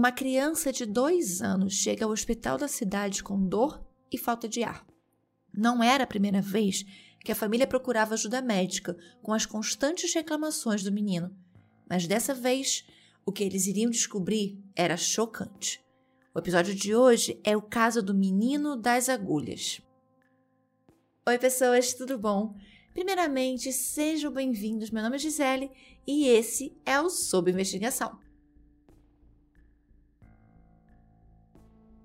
uma criança de dois anos chega ao hospital da cidade com dor e falta de ar. Não era a primeira vez que a família procurava ajuda médica com as constantes reclamações do menino, mas dessa vez o que eles iriam descobrir era chocante. O episódio de hoje é o caso do menino das agulhas. Oi, pessoas, tudo bom? Primeiramente, sejam bem-vindos. Meu nome é Gisele e esse é o Sob Investigação.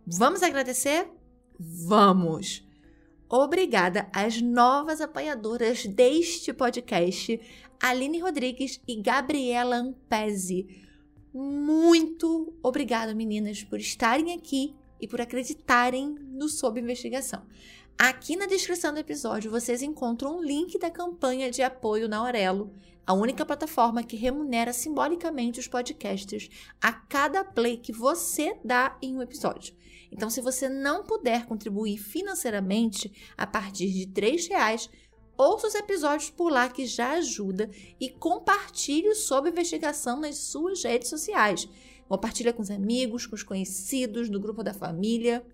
Vamos agradecer? Vamos! Obrigada às novas apoiadoras deste podcast, Aline Rodrigues e Gabriela Ampese. Muito obrigada, meninas, por estarem aqui e por acreditarem no Sob Investigação. Aqui na descrição do episódio vocês encontram um link da campanha de apoio na Aurelo, a única plataforma que remunera simbolicamente os podcasters a cada play que você dá em um episódio. Então, se você não puder contribuir financeiramente a partir de R$ reais, ouça os episódios por lá que já ajuda e compartilhe sobre investigação nas suas redes sociais. Compartilha com os amigos, com os conhecidos, no grupo da família.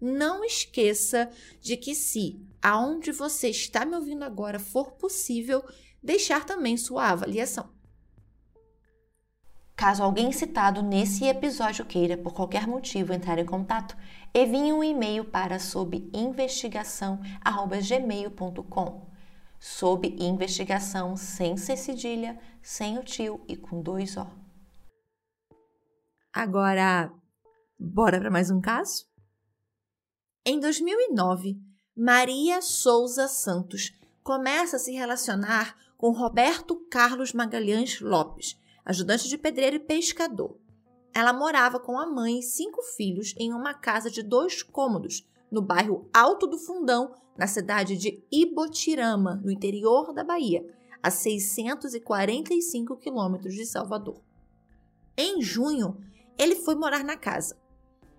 Não esqueça de que se aonde você está me ouvindo agora for possível, deixar também sua avaliação. Caso alguém citado nesse episódio queira, por qualquer motivo, entrar em contato, envie um e-mail para sob investigação@gmail.com. Sob investigação sem C cedilha, sem o tio e com dois O. Agora, bora para mais um caso? Em 2009, Maria Souza Santos começa a se relacionar com Roberto Carlos Magalhães Lopes, ajudante de pedreiro e pescador. Ela morava com a mãe e cinco filhos em uma casa de dois cômodos, no bairro Alto do Fundão, na cidade de Ibotirama, no interior da Bahia, a 645 quilômetros de Salvador. Em junho, ele foi morar na casa.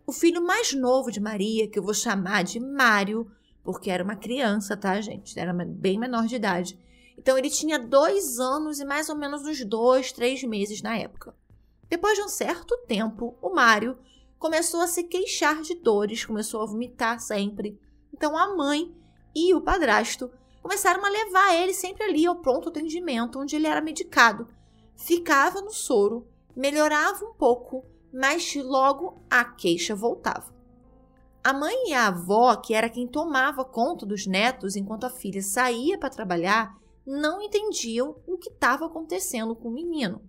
O filho mais novo de Maria, que eu vou chamar de Mário, porque era uma criança, tá, gente? Era bem menor de idade. Então ele tinha dois anos e mais ou menos uns dois, três meses na época. Depois de um certo tempo, o Mário começou a se queixar de dores, começou a vomitar sempre. Então a mãe e o padrasto começaram a levar ele sempre ali ao pronto atendimento, onde ele era medicado. Ficava no soro, melhorava um pouco, mas logo a queixa voltava. A mãe e a avó, que era quem tomava conta dos netos enquanto a filha saía para trabalhar, não entendiam o que estava acontecendo com o menino.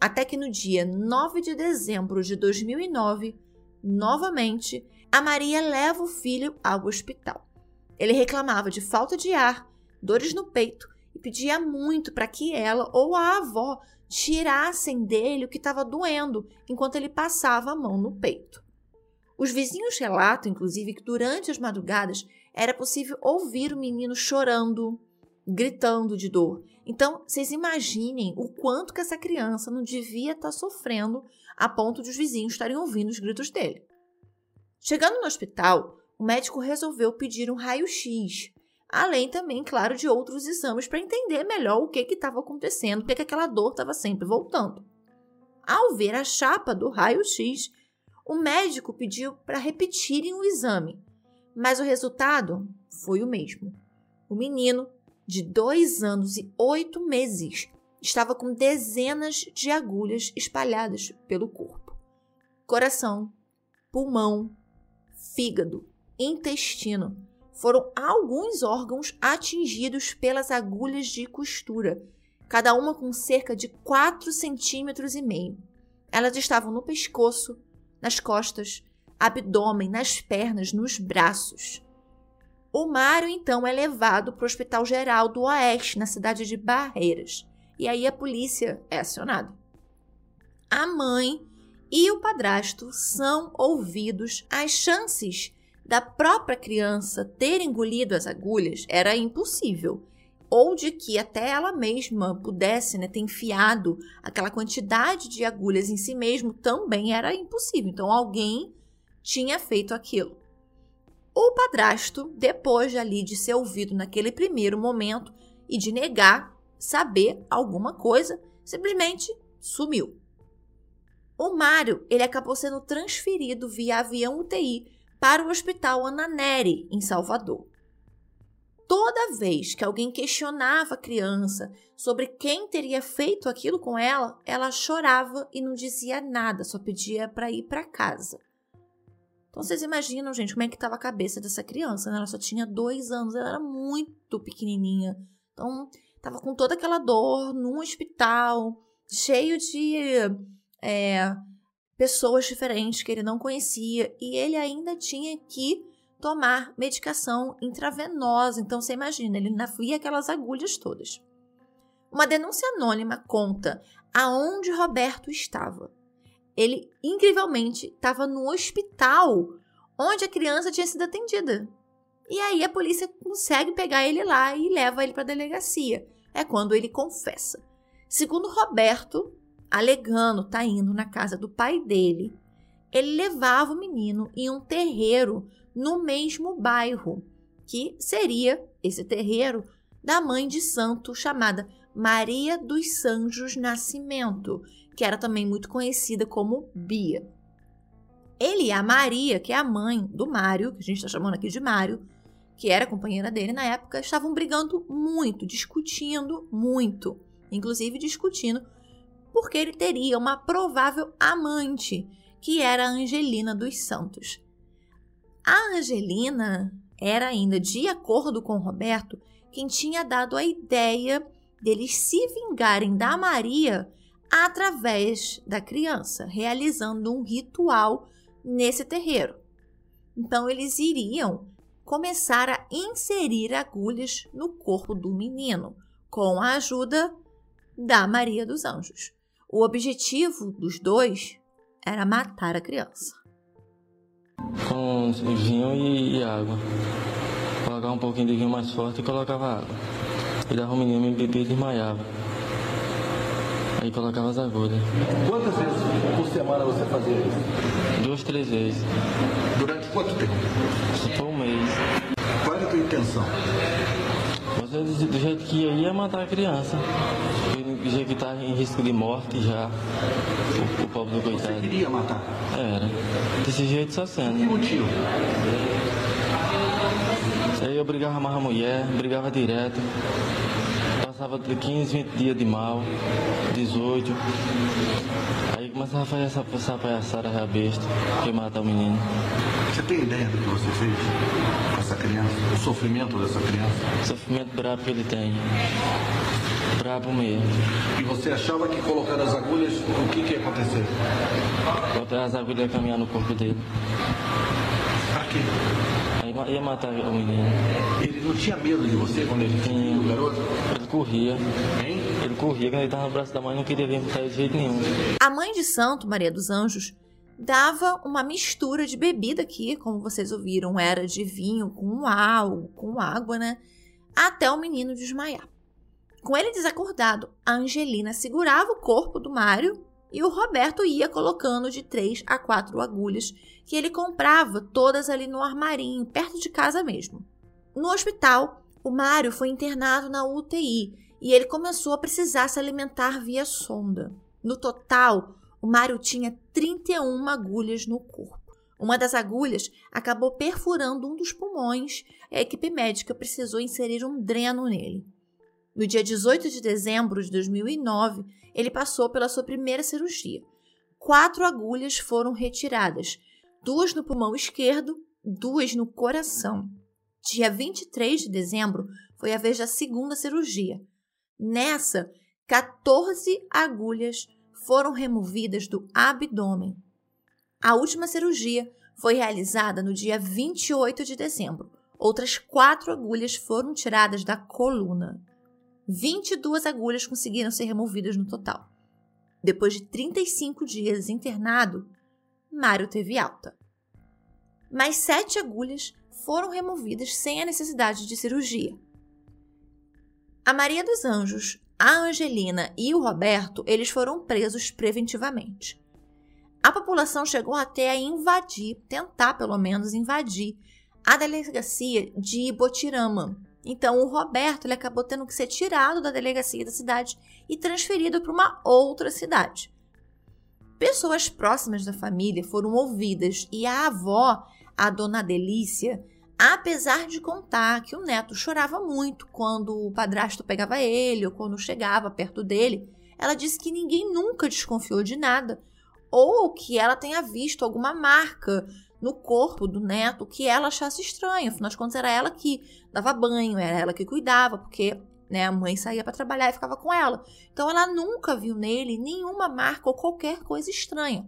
Até que no dia 9 de dezembro de 2009, novamente, a Maria leva o filho ao hospital. Ele reclamava de falta de ar, dores no peito e pedia muito para que ela ou a avó tirassem dele o que estava doendo enquanto ele passava a mão no peito. Os vizinhos relatam, inclusive, que durante as madrugadas era possível ouvir o menino chorando, gritando de dor. Então, vocês imaginem o quanto que essa criança não devia estar tá sofrendo a ponto de os vizinhos estarem ouvindo os gritos dele. Chegando no hospital, o médico resolveu pedir um raio-x além também, claro, de outros exames para entender melhor o que estava acontecendo, porque aquela dor estava sempre voltando. Ao ver a chapa do raio-x, o médico pediu para repetirem o exame, mas o resultado foi o mesmo. O menino, de dois anos e oito meses, estava com dezenas de agulhas espalhadas pelo corpo. Coração, pulmão, fígado, intestino foram alguns órgãos atingidos pelas agulhas de costura, cada uma com cerca de 4 centímetros e meio. Elas estavam no pescoço, nas costas, abdômen, nas pernas, nos braços. O Mário então é levado para o Hospital Geral do Oeste, na cidade de Barreiras, e aí a polícia é acionada. A mãe e o padrasto são ouvidos. As chances da própria criança ter engolido as agulhas era impossível. Ou de que até ela mesma pudesse né, ter enfiado aquela quantidade de agulhas em si mesmo também era impossível. Então alguém tinha feito aquilo. O padrasto, depois de ali de ser ouvido naquele primeiro momento e de negar saber alguma coisa, simplesmente sumiu. O Mário, ele acabou sendo transferido via avião UTI para o Hospital Ana Neri, em Salvador. Toda vez que alguém questionava a criança sobre quem teria feito aquilo com ela, ela chorava e não dizia nada, só pedia para ir para casa. Então vocês imaginam, gente, como é que estava a cabeça dessa criança, né? Ela só tinha dois anos, ela era muito pequenininha. Então, estava com toda aquela dor num hospital, cheio de é, pessoas diferentes que ele não conhecia e ele ainda tinha que tomar medicação intravenosa. Então você imagina, ele via aquelas agulhas todas. Uma denúncia anônima conta aonde Roberto estava. Ele, incrivelmente, estava no hospital onde a criança tinha sido atendida. E aí a polícia consegue pegar ele lá e leva ele para a delegacia. É quando ele confessa. Segundo Roberto, alegando tá indo na casa do pai dele, ele levava o menino em um terreiro no mesmo bairro, que seria esse terreiro da mãe de santo chamada Maria dos Sanjos Nascimento, que era também muito conhecida como Bia. Ele e a Maria, que é a mãe do Mário, que a gente está chamando aqui de Mário, que era companheira dele na época, estavam brigando muito, discutindo muito, inclusive discutindo porque ele teria uma provável amante, que era a Angelina dos Santos. A Angelina era ainda, de acordo com Roberto, quem tinha dado a ideia deles se vingarem da Maria através da criança, realizando um ritual nesse terreiro. Então eles iriam começar a inserir agulhas no corpo do menino, com a ajuda da Maria dos Anjos. O objetivo dos dois era matar a criança. Com vinho e, e água. Colocava um pouquinho de vinho mais forte e colocava água. E dava o menino me beber e desmaiava. Aí colocava as agulhas. Quantas vezes por semana você fazia isso? Duas, três vezes. Durante quanto tempo? Por um mês. Qual era a tua intenção? Você, do jeito que ia, ia matar a criança já que está em risco de morte já, o, o pobre do coitado. Você queria matar? Era. Desse jeito só sendo. Que motivo? Aí eu brigava mais a mulher, brigava direto. Passava de 15, 20 dias de mal, 18. Aí começava a fazer essa, essa palhaçada já besta, que mata o menino. Você tem ideia do que você fez com essa criança? O sofrimento dessa criança? O sofrimento bravo que ele tem brabo mesmo. E você achava que colocando as agulhas, o que, que ia acontecer? Botar as agulhas e caminhar no corpo dele. Pra quê? Aí ia matar o menino. Ele não tinha medo de você quando ele tinha o garoto? Ele corria. Hein? Ele corria, quando ele estava no braço da mãe, não queria vir de jeito nenhum. A mãe de santo, Maria dos Anjos, dava uma mistura de bebida aqui, como vocês ouviram, era de vinho com álcool, com água, né? Até o menino desmaiar. Com ele desacordado, a Angelina segurava o corpo do Mário e o Roberto ia colocando de três a quatro agulhas que ele comprava, todas ali no armarinho, perto de casa mesmo. No hospital, o Mário foi internado na UTI e ele começou a precisar se alimentar via sonda. No total, o Mário tinha 31 agulhas no corpo. Uma das agulhas acabou perfurando um dos pulmões e a equipe médica precisou inserir um dreno nele. No dia 18 de dezembro de 2009, ele passou pela sua primeira cirurgia. Quatro agulhas foram retiradas, duas no pulmão esquerdo, duas no coração. Dia 23 de dezembro foi a vez da segunda cirurgia. Nessa, 14 agulhas foram removidas do abdômen. A última cirurgia foi realizada no dia 28 de dezembro. Outras quatro agulhas foram tiradas da coluna. 22 agulhas conseguiram ser removidas no total. Depois de 35 dias internado, Mário teve alta. Mais sete agulhas foram removidas sem a necessidade de cirurgia. A Maria dos Anjos, a Angelina e o Roberto, eles foram presos preventivamente. A população chegou até a invadir, tentar pelo menos invadir, a delegacia de Ibotirama, então, o Roberto ele acabou tendo que ser tirado da delegacia da cidade e transferido para uma outra cidade. Pessoas próximas da família foram ouvidas e a avó, a dona Delícia, apesar de contar que o neto chorava muito quando o padrasto pegava ele ou quando chegava perto dele, ela disse que ninguém nunca desconfiou de nada ou que ela tenha visto alguma marca no corpo do neto que ela achasse estranho. Afinal de contas, era ela que dava banho, era ela que cuidava, porque né, a mãe saía para trabalhar e ficava com ela. Então, ela nunca viu nele nenhuma marca ou qualquer coisa estranha.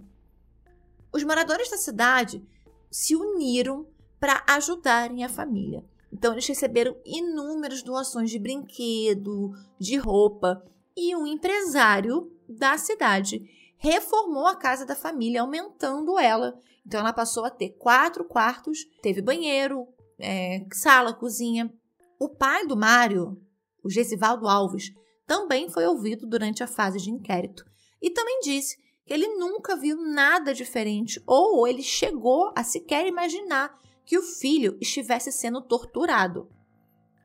Os moradores da cidade se uniram para ajudarem a família. Então, eles receberam inúmeras doações de brinquedo, de roupa, e um empresário da cidade reformou a casa da família, aumentando ela. Então, ela passou a ter quatro quartos, teve banheiro, é, sala, cozinha. O pai do Mário, o Gesivaldo Alves, também foi ouvido durante a fase de inquérito e também disse que ele nunca viu nada diferente ou ele chegou a sequer imaginar que o filho estivesse sendo torturado.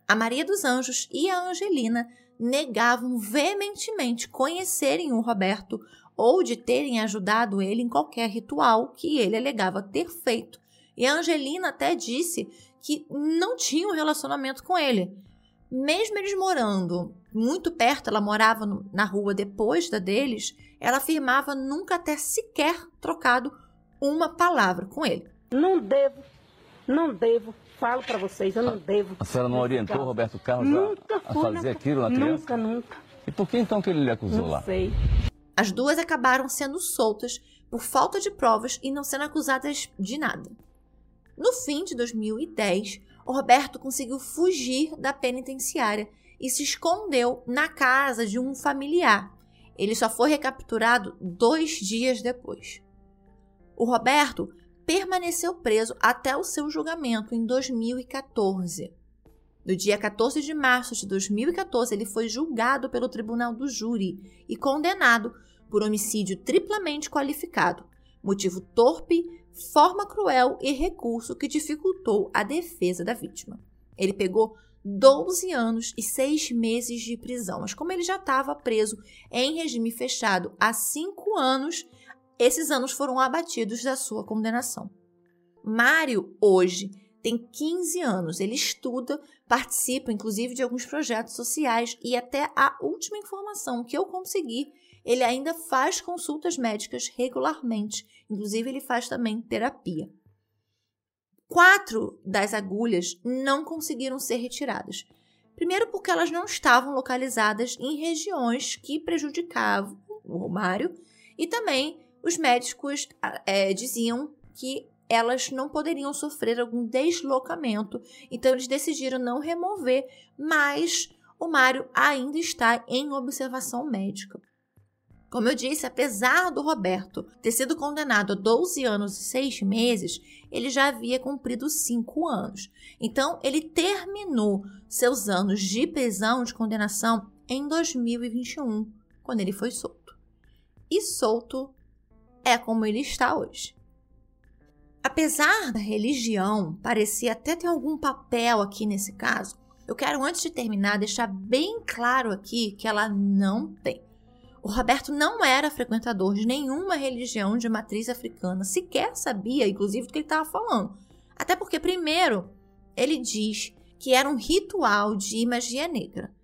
A Maria dos Anjos e a Angelina negavam veementemente conhecerem o Roberto ou de terem ajudado ele em qualquer ritual que ele alegava ter feito. E a Angelina até disse que não tinha um relacionamento com ele. Mesmo eles morando muito perto, ela morava na rua depois da deles, ela afirmava nunca ter sequer trocado uma palavra com ele. Não devo, não devo falo para vocês, eu não devo. A senhora não orientou Roberto Carlos nunca a, a fazer aquilo na criança? Nunca, nunca. E por que então que ele lhe acusou não lá? sei. As duas acabaram sendo soltas por falta de provas e não sendo acusadas de nada. No fim de 2010, o Roberto conseguiu fugir da penitenciária e se escondeu na casa de um familiar. Ele só foi recapturado dois dias depois. O Roberto permaneceu preso até o seu julgamento em 2014. No dia 14 de março de 2014, ele foi julgado pelo Tribunal do Júri e condenado por homicídio triplamente qualificado, motivo torpe, forma cruel e recurso que dificultou a defesa da vítima. Ele pegou 12 anos e 6 meses de prisão, mas como ele já estava preso em regime fechado há 5 anos, esses anos foram abatidos da sua condenação. Mário, hoje, tem 15 anos. Ele estuda, participa, inclusive, de alguns projetos sociais e até a última informação que eu consegui, ele ainda faz consultas médicas regularmente. Inclusive, ele faz também terapia. Quatro das agulhas não conseguiram ser retiradas. Primeiro, porque elas não estavam localizadas em regiões que prejudicavam o Mário, e também os médicos é, diziam que elas não poderiam sofrer algum deslocamento, então eles decidiram não remover, mas o Mário ainda está em observação médica. Como eu disse, apesar do Roberto ter sido condenado a 12 anos e 6 meses, ele já havia cumprido 5 anos. Então, ele terminou seus anos de prisão, de condenação, em 2021, quando ele foi solto. E solto é como ele está hoje. Apesar da religião parecer até ter algum papel aqui nesse caso, eu quero, antes de terminar, deixar bem claro aqui que ela não tem. O Roberto não era frequentador de nenhuma religião de matriz africana, sequer sabia, inclusive, do que ele estava falando. Até porque, primeiro, ele diz que era um ritual de magia negra.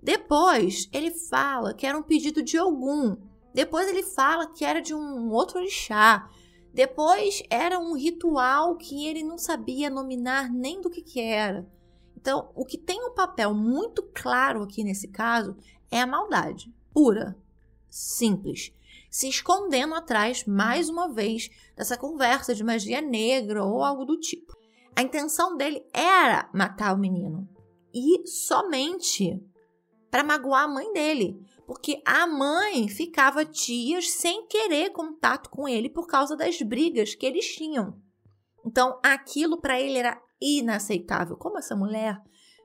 Depois, ele fala que era um pedido de algum, depois ele fala que era de um outro orixá. Depois era um ritual que ele não sabia nominar nem do que, que era. Então, o que tem um papel muito claro aqui nesse caso é a maldade pura, simples, se escondendo atrás, mais uma vez, dessa conversa de magia negra ou algo do tipo. A intenção dele era matar o menino e somente para magoar a mãe dele porque a mãe ficava dias sem querer contato com ele por causa das brigas que eles tinham. Então, aquilo para ele era inaceitável. Como essa mulher,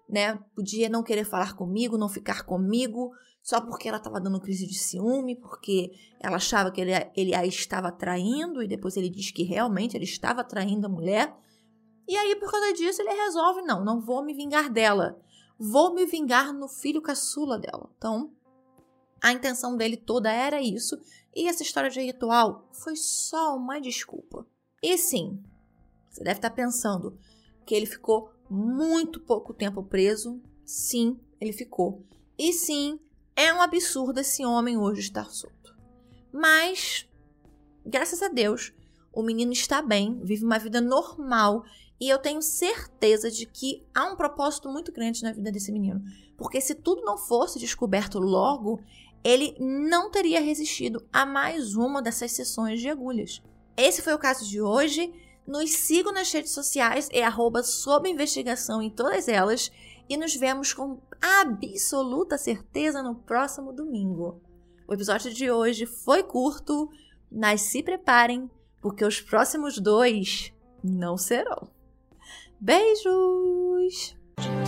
né, podia não querer falar comigo, não ficar comigo, só porque ela estava dando crise de ciúme, porque ela achava que ele, ele a estava traindo e depois ele diz que realmente ele estava traindo a mulher. E aí, por causa disso, ele resolve: não, não vou me vingar dela. Vou me vingar no filho caçula dela. Então, a intenção dele toda era isso E essa história de ritual foi só uma desculpa. E sim, você deve estar pensando que ele ficou muito pouco tempo preso. Sim, ele ficou. E sim, é um absurdo esse homem hoje estar solto. Mas, graças a Deus, o menino está bem, vive uma vida normal e eu tenho certeza de que há um propósito muito grande na vida desse menino. Porque se tudo não fosse descoberto logo, ele não teria resistido a mais uma dessas sessões de agulhas. Esse foi o caso de hoje. Nos sigam nas redes sociais, é arroba sob investigação em todas elas. E nos vemos com absoluta certeza no próximo domingo. O episódio de hoje foi curto, mas se preparem, porque os próximos dois não serão. Beijos!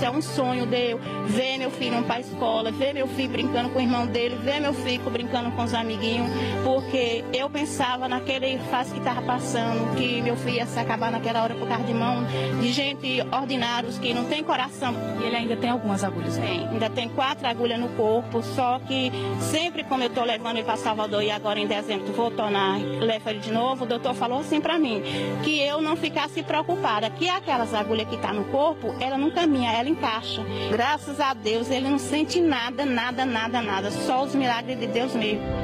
É um sonho de eu ver meu filho indo para escola, ver meu filho brincando com o irmão dele, ver meu filho brincando com os amiguinhos, porque eu pensava naquele fase que estava passando, que meu filho ia se acabar naquela hora por causa de mão de gente ordinários que não tem coração. E ele ainda tem algumas agulhas? Tem, ainda tem quatro agulhas no corpo, só que sempre como eu estou levando ele para Salvador e agora em dezembro vou tornar, levo ele de novo, o doutor falou assim para mim, que eu não ficasse preocupada, que aquelas agulhas que estão tá no corpo, ela não caminha, ela encaixa. Graças a Deus ele não sente nada, nada, nada, nada. Só os milagres de Deus mesmo.